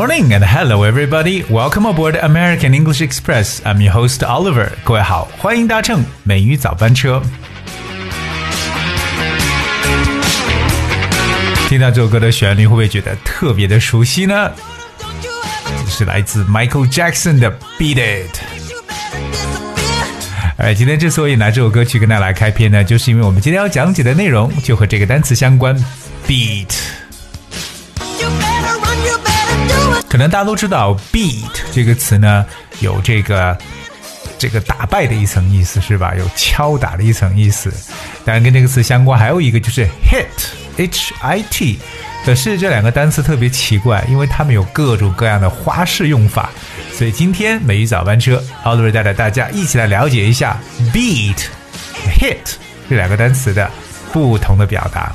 Morning and hello everybody. Welcome aboard American English Express. I'm your host Oliver. 各位好，欢迎搭乘美语早班车。听到这首歌的旋律，会不会觉得特别的熟悉呢？是来自 Michael Jackson 的《Beat It》。哎，今天之所以拿这首歌曲跟大家来开篇呢，就是因为我们今天要讲解的内容就和这个单词相关，beat。可能大家都知道，beat 这个词呢，有这个这个打败的一层意思，是吧？有敲打的一层意思。当然，跟这个词相关还有一个就是 hit，h i t。可是这两个单词特别奇怪，因为它们有各种各样的花式用法。所以今天美语早班车，Oliver 带着大家一起来了解一下 beat、hit 这两个单词的不同的表达。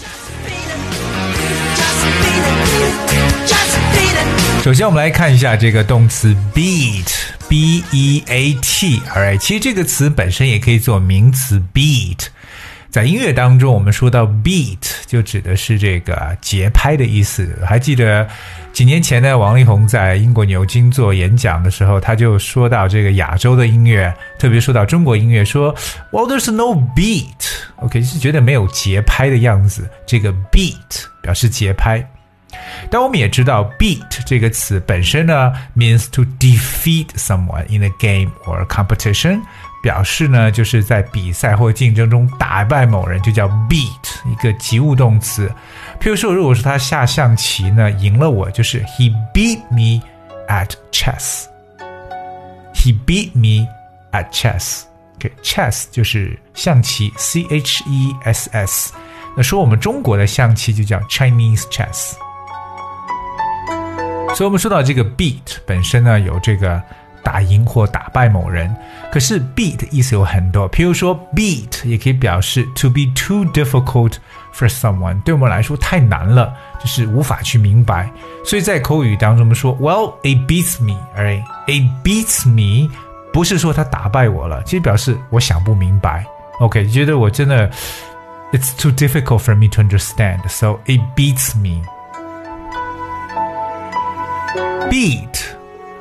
首先，我们来看一下这个动词 beat，b e a t，alright，其实这个词本身也可以做名词 beat。在音乐当中，我们说到 beat 就指的是这个节拍的意思。还记得几年前呢，王力宏在英国牛津做演讲的时候，他就说到这个亚洲的音乐，特别说到中国音乐，说 Well there's no beat，OK 是觉得没有节拍的样子。这个 beat 表示节拍。但我们也知道，beat 这个词本身呢，means to defeat someone in a game or competition，表示呢就是在比赛或竞争中打败某人，就叫 beat，一个及物动词。譬如说，如果说他下象棋呢，赢了我，就是 he beat me at chess。he beat me at chess。OK，chess 就是象棋，C H E S S。那说我们中国的象棋就叫 Chinese chess。 所以，我们说到这个 beat 本身呢，有这个打赢或打败某人。可是 beat 的意思有很多，譬如说 beat 也可以表示 to be too difficult for someone，对我们来说太难了，就是无法去明白。所以在口语当中，我们说 Well, it beats me, right? It beats me，不是说他打败我了，其实表示我想不明白。OK，觉得我真的 It's too difficult for me to understand, so it beats me. Beat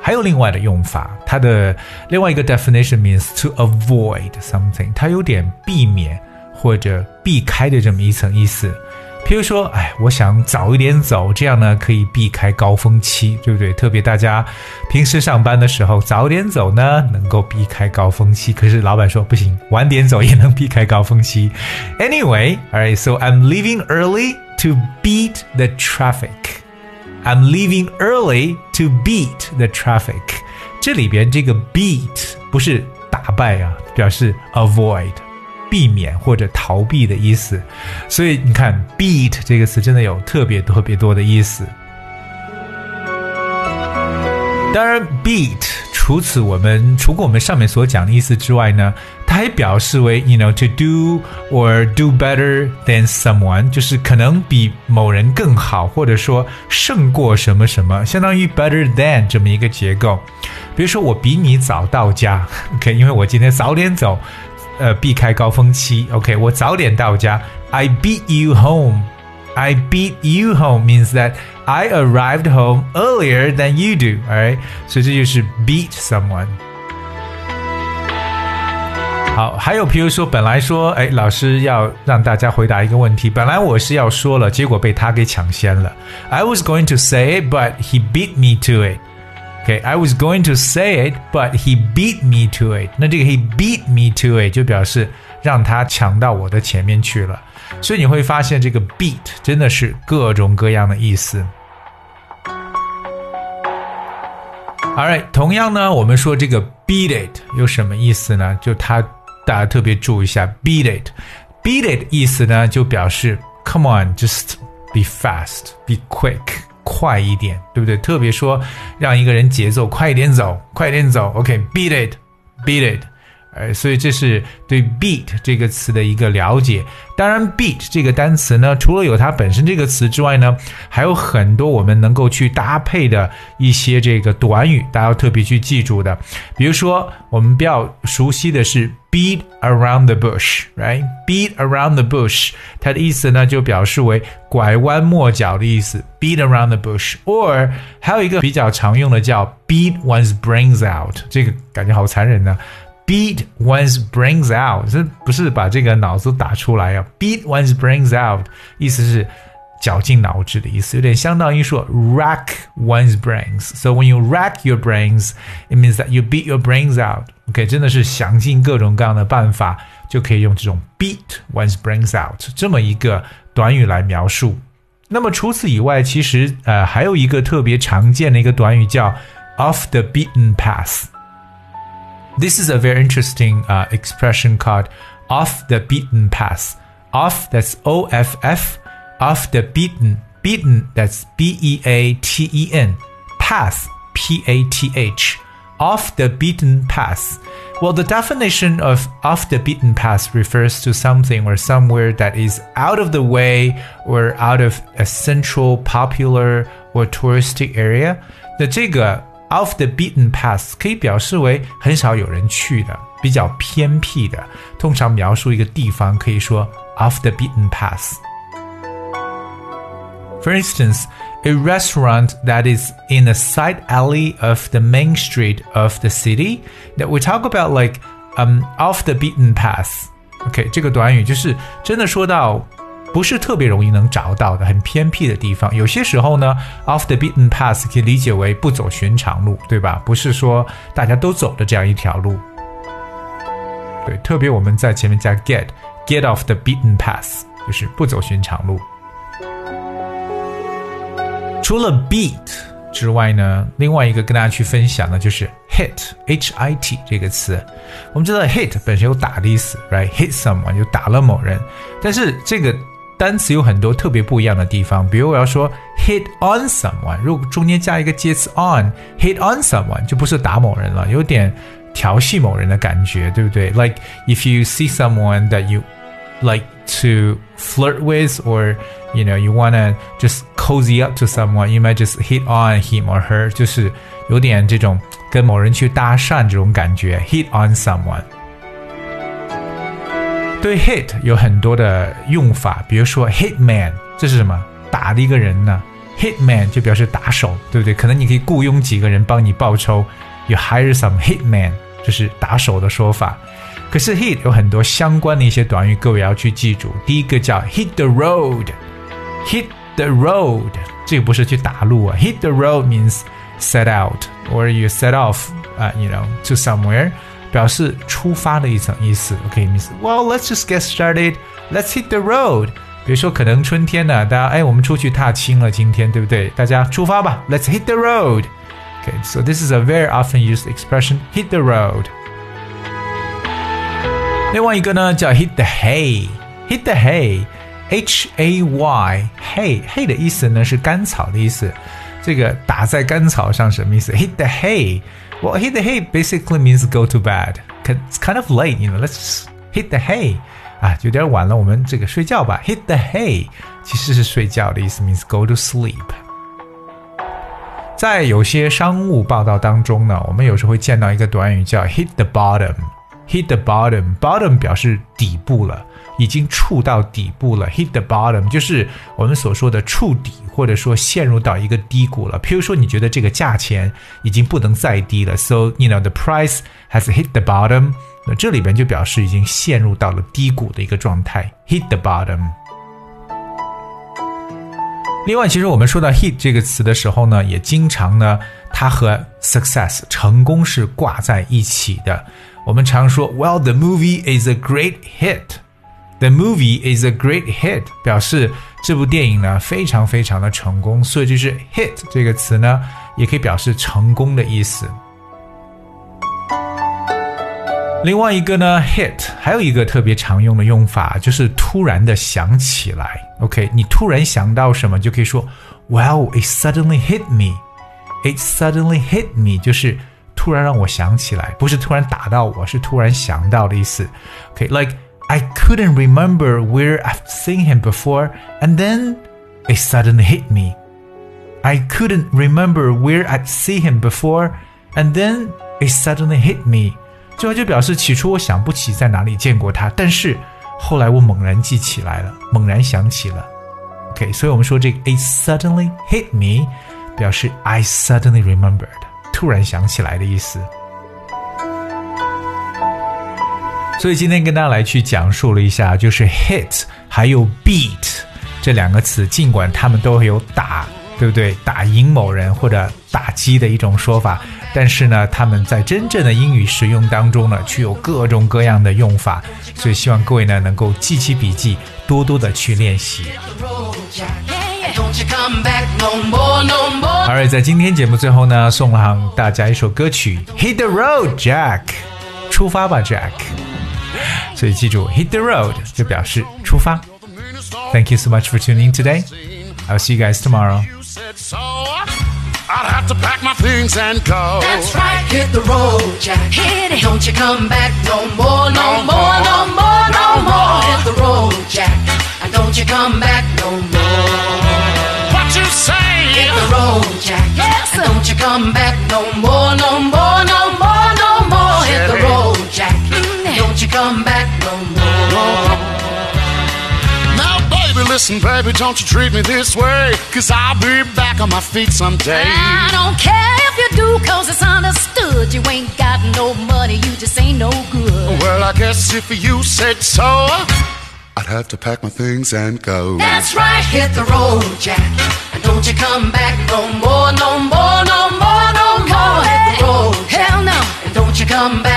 还有另外的用法，它的另外一个 definition means to avoid something，它有点避免或者避开的这么一层意思。譬如说，哎，我想早一点走，这样呢可以避开高峰期，对不对？特别大家平时上班的时候，早点走呢能够避开高峰期。可是老板说不行，晚点走也能避开高峰期。Anyway，alright, so I'm leaving early to beat the traffic. I'm leaving early to beat the traffic。这里边这个 beat 不是打败啊，表示 avoid 避免或者逃避的意思。所以你看 beat 这个词真的有特别特别多的意思。当然，beat 除此我们除过我们上面所讲的意思之外呢，它还表示为 you know to do or do better than someone，就是可能比某人更好，或者说胜过什么什么，相当于 better than 这么一个结构。比如说我比你早到家，OK，因为我今天早点走，呃，避开高峰期，OK，我早点到家，I beat you home。I beat you home means that I arrived home earlier than you do. Alright，所以这就是 beat someone。 好，还有比如说，本来说，哎，老师要让大家回答一个问题，本来我是要说了，结果被他给抢先了。I was going to say it, but he beat me to it. Okay, I was going to say it, but he beat me to it. 那这个 he beat me to it 就表示让他抢到我的前面去了。所以你会发现，这个 beat 真的是各种各样的意思。All right，同样呢，我们说这个 beat it 有什么意思呢？就它大家特别注意一下，beat it，beat it 意思呢就表示 come on，just be fast，be quick，快一点，对不对？特别说让一个人节奏快一点走，快一点走。OK，beat it，beat it。呃，所以这是对 beat 这个词的一个了解。当然，beat 这个单词呢，除了有它本身这个词之外呢，还有很多我们能够去搭配的一些这个短语，大家要特别去记住的。比如说，我们比较熟悉的是 beat around the bush，right？beat around the bush，它的意思呢就表示为拐弯抹角的意思，beat around the bush。or 还有一个比较常用的叫 beat one's brains out，这个感觉好残忍呢。beat one's brains out，这不是把这个脑子打出来啊？beat one's brains out，意思是绞尽脑汁的意思，有点相当于说 rack one's brains。So when you rack your brains, it means that you beat your brains out. OK，真的是想尽各种各样的办法，就可以用这种 beat one's brains out 这么一个短语来描述。那么除此以外，其实呃还有一个特别常见的一个短语叫 off the beaten path。This is a very interesting uh, expression called off the beaten path. Off, that's O F F, off the beaten. Beaten, that's B E A T E N. Path, P A T H. Off the beaten path. Well, the definition of off the beaten path refers to something or somewhere that is out of the way or out of a central, popular, or touristic area. 那这个 off the beaten path 可以表示为很少有人去的、比较偏僻的。通常描述一个地方可以说 off the beaten path。 For instance, a restaurant that is in a side alley of the main street of the city that we talk about like um off the beaten path. OK，这个短语就是真的说到不是特别容易能找到的，很偏僻的地方。有些时候呢，off the beaten path 可以理解为不走寻常路，对吧？不是说大家都走的这样一条路。对，特别我们在前面加 get，get off the beaten path，就是不走寻常路。 除了 beat 之外呢，另外一个跟大家去分享的就是 hit，h i t 这个词。我们知道 hit 本身有打的意思，right？hit someone 就打了某人，但是这个。单词有很多特别不一样的地方，比如我要说 hit on someone，如果中间加一个介词 on，hit on someone 就不是打某人了，有点调戏某人的感觉，对不对？Like if you see someone that you like to flirt with, or you know you wanna just cozy up to someone, you might just hit on him or her，就是有点这种跟某人去搭讪这种感觉，hit on someone。对 hit 有很多的用法，比如说 hit man，这是什么？打的一个人呢？hit man 就表示打手，对不对？可能你可以雇佣几个人帮你报仇，you hire some hit man，这是打手的说法。 可是 hit 有很多相关的一些短语，各位要去记住。第一个叫 hit the road，hit the road，这个不是去打路啊，hit the road means set out or you set off，啊、uh,，you know to somewhere。表示出发的一层意思。OK，means、okay, well let's just get started. Let's hit the road. 比如说，可能春天呢，大家哎，我们出去踏青了，今天对不对？大家出发吧，Let's hit the road. Okay, so this is a very often used expression, hit the road. 另外一个呢叫 hit the hay. Hit the hay, H A Y, hay hay 的意思呢是干草的意思。这个打在干草上什么意思？Hit the hay. Well, hit the hay basically means go to bed. It's kind of late, you know. Let's hit the hay. 啊，有点晚了，我们这个睡觉吧。Hit the hay 其实是睡觉的意思，means go to sleep。在有些商务报道当中呢，我们有时候会见到一个短语叫 hit the bottom。 Hit the bottom，bottom 表示底部了。已经触到底部了，hit the bottom，就是我们所说的触底，或者说陷入到一个低谷了。譬如说，你觉得这个价钱已经不能再低了，so you know the price has hit the bottom，那这里边就表示已经陷入到了低谷的一个状态，hit the bottom。另外，其实我们说到 hit 这个词的时候呢，也经常呢，它和 success 成功是挂在一起的。我们常说，Well, the movie is a great hit。The movie is a great hit，表示这部电影呢非常非常的成功，所以就是 hit 这个词呢也可以表示成功的意思。另外一个呢，hit 还有一个特别常用的用法就是突然的想起来。OK，你突然想到什么就可以说，Well, it suddenly hit me. It suddenly hit me，就是突然让我想起来，不是突然打到我，是突然想到的意思。OK，like、okay,。I couldn't remember where I've seen him before, and then it suddenly hit me. I couldn't remember where I'd seen him before, and then it suddenly hit me. 这就表示起初我想不起在哪里见过他，但是后来我猛然记起来了，猛然想起了。OK，所以我们说这个 it suddenly hit me，表示 I suddenly remembered， 突然想起来的意思。所以今天跟大家来去讲述了一下，就是 hit 还有 beat 这两个词，尽管他们都有打，对不对？打赢某人或者打击的一种说法，但是呢，他们在真正的英语使用当中呢，具有各种各样的用法。所以希望各位呢能够记起笔记，多多的去练习。而在今天节目最后呢，送上大家一首歌曲《Hit the Road Jack》，出发吧，Jack。所以记住，hit the road 就表示出发。Thank you so much for tuning today. I'll see you guys tomorrow. I'd have to pack my things and go. That's right, hit the road, Jack. Hit it. Don't you come back no more, no, more, no more, no more. Hit the road, Jack. And don't you come back no more. What you say? Hit the road, Jack. Yes, and don't you come back no more, no more, no more, no more. Hit the road, Jack. Mm-hmm. Don't you come back no more. Now, baby, listen, baby, don't you treat me this way. Cause I'll be back on my feet someday. I don't care if you do, cause it's understood. You ain't got no money, you just ain't no good. Well, I guess if you said so, I'd have to pack my things and go. That's right, hit the road, Jack. Don't you come back no more, no more, no more, no more. Hit the road, hell no. And don't you come back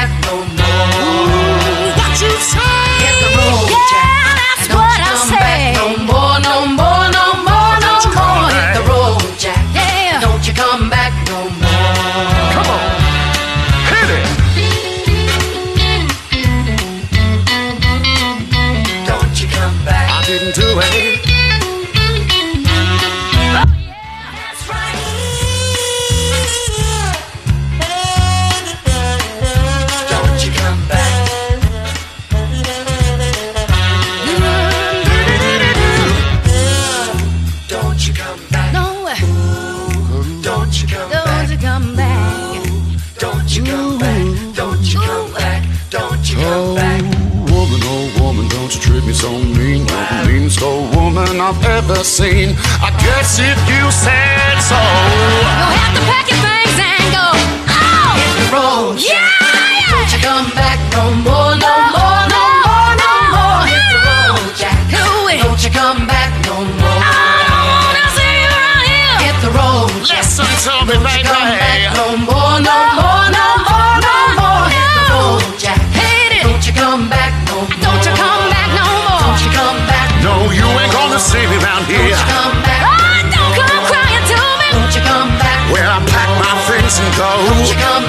so mean. You're the meanest old woman I've ever seen. I guess if you said so. You'll have to pack go. Won't you come